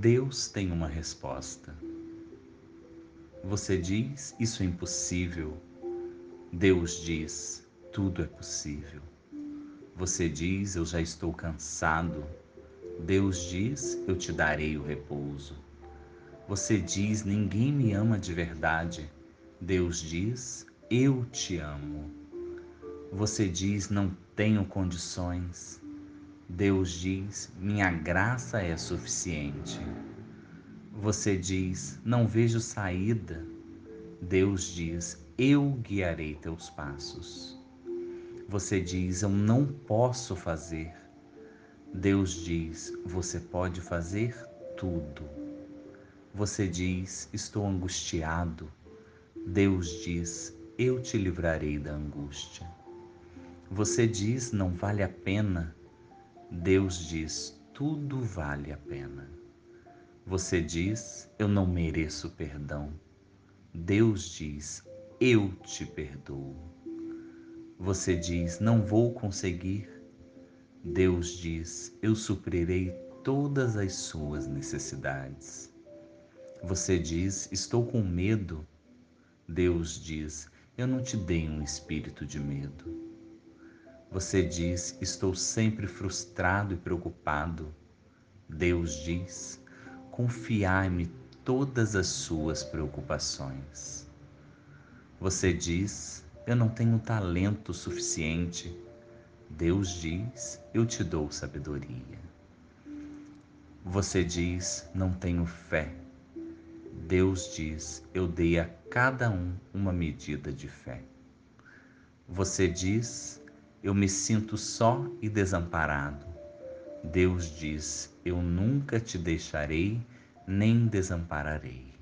Deus tem uma resposta. Você diz: Isso é impossível. Deus diz: Tudo é possível. Você diz: Eu já estou cansado. Deus diz: Eu te darei o repouso. Você diz: Ninguém me ama de verdade. Deus diz: Eu te amo. Você diz: Não tenho condições. Deus diz: Minha graça é suficiente. Você diz: Não vejo saída. Deus diz: Eu guiarei teus passos. Você diz: Eu não posso fazer. Deus diz: Você pode fazer tudo. Você diz: Estou angustiado. Deus diz: Eu te livrarei da angústia. Você diz: Não vale a pena. Deus diz: Tudo vale a pena. Você diz: Eu não mereço perdão. Deus diz: Eu te perdoo. Você diz: Não vou conseguir. Deus diz: Eu suprirei todas as suas necessidades. Você diz: Estou com medo. Deus diz: Eu não te dei um espírito de medo. Você diz: Estou sempre frustrado e preocupado. Deus diz: Confiai-me todas as suas preocupações. Você diz: Eu não tenho talento suficiente. Deus diz: Eu te dou sabedoria. Você diz: Não tenho fé. Deus diz: Eu dei a cada um uma medida de fé. Você diz: eu me sinto só e desamparado. Deus diz: Eu nunca te deixarei nem desampararei.